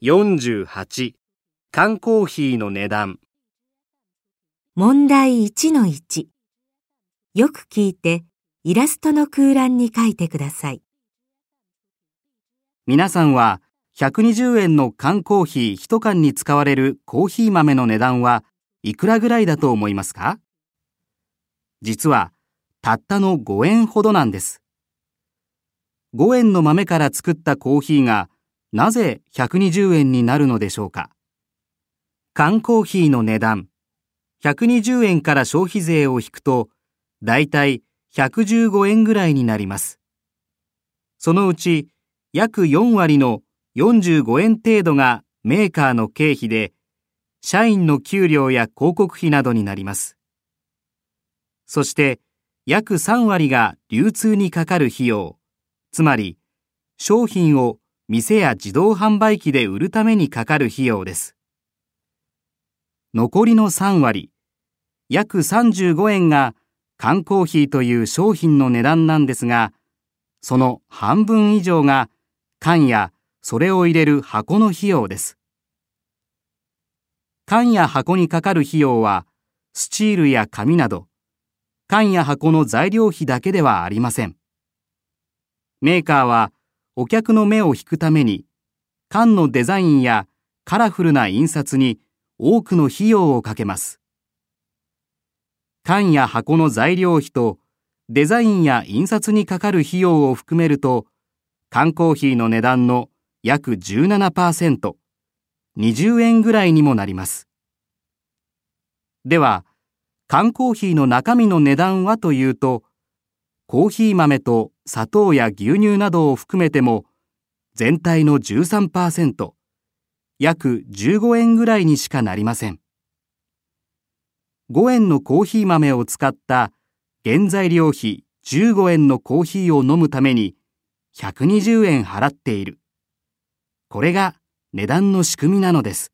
48缶コーヒーの値段問題1-1よく聞いてイラストの空欄に書いてください。皆さんは120円の缶コーヒー1缶に使われるコーヒー豆の値段はいくらぐらいだと思いますか？実はたったの5円ほどなんです。5円の豆から作ったコーヒーがなぜ120円になるのでしょうか？缶コーヒーの値段120円から消費税を引くとだいたい115円ぐらいになります。そのうち約4割の45円程度がメーカーの経費で社員の給料や広告費などになります。そして約3割が流通にかかる費用、つまり商品を店や自動販売機で売るためにかかる費用です。残りの3割、約35円が缶コーヒーという商品の値段なんですが、その半分以上が缶やそれを入れる箱の費用です。缶や箱にかかる費用は、スチールや紙など、缶や箱の材料費だけではありません。メーカーはお客の目を引くために、缶のデザインやカラフルな印刷に多くの費用をかけます。缶や箱の材料費とデザインや印刷にかかる費用を含めると、缶コーヒーの値段の約17%、20円ぐらいにもなります。では、缶コーヒーの中身の値段はというと、コーヒー豆と砂糖や牛乳などを含めても、全体の13%、約15円ぐらいにしかなりません。5円のコーヒー豆を使った原材料費15円のコーヒーを飲むために120円払っている。これが値段の仕組みなのです。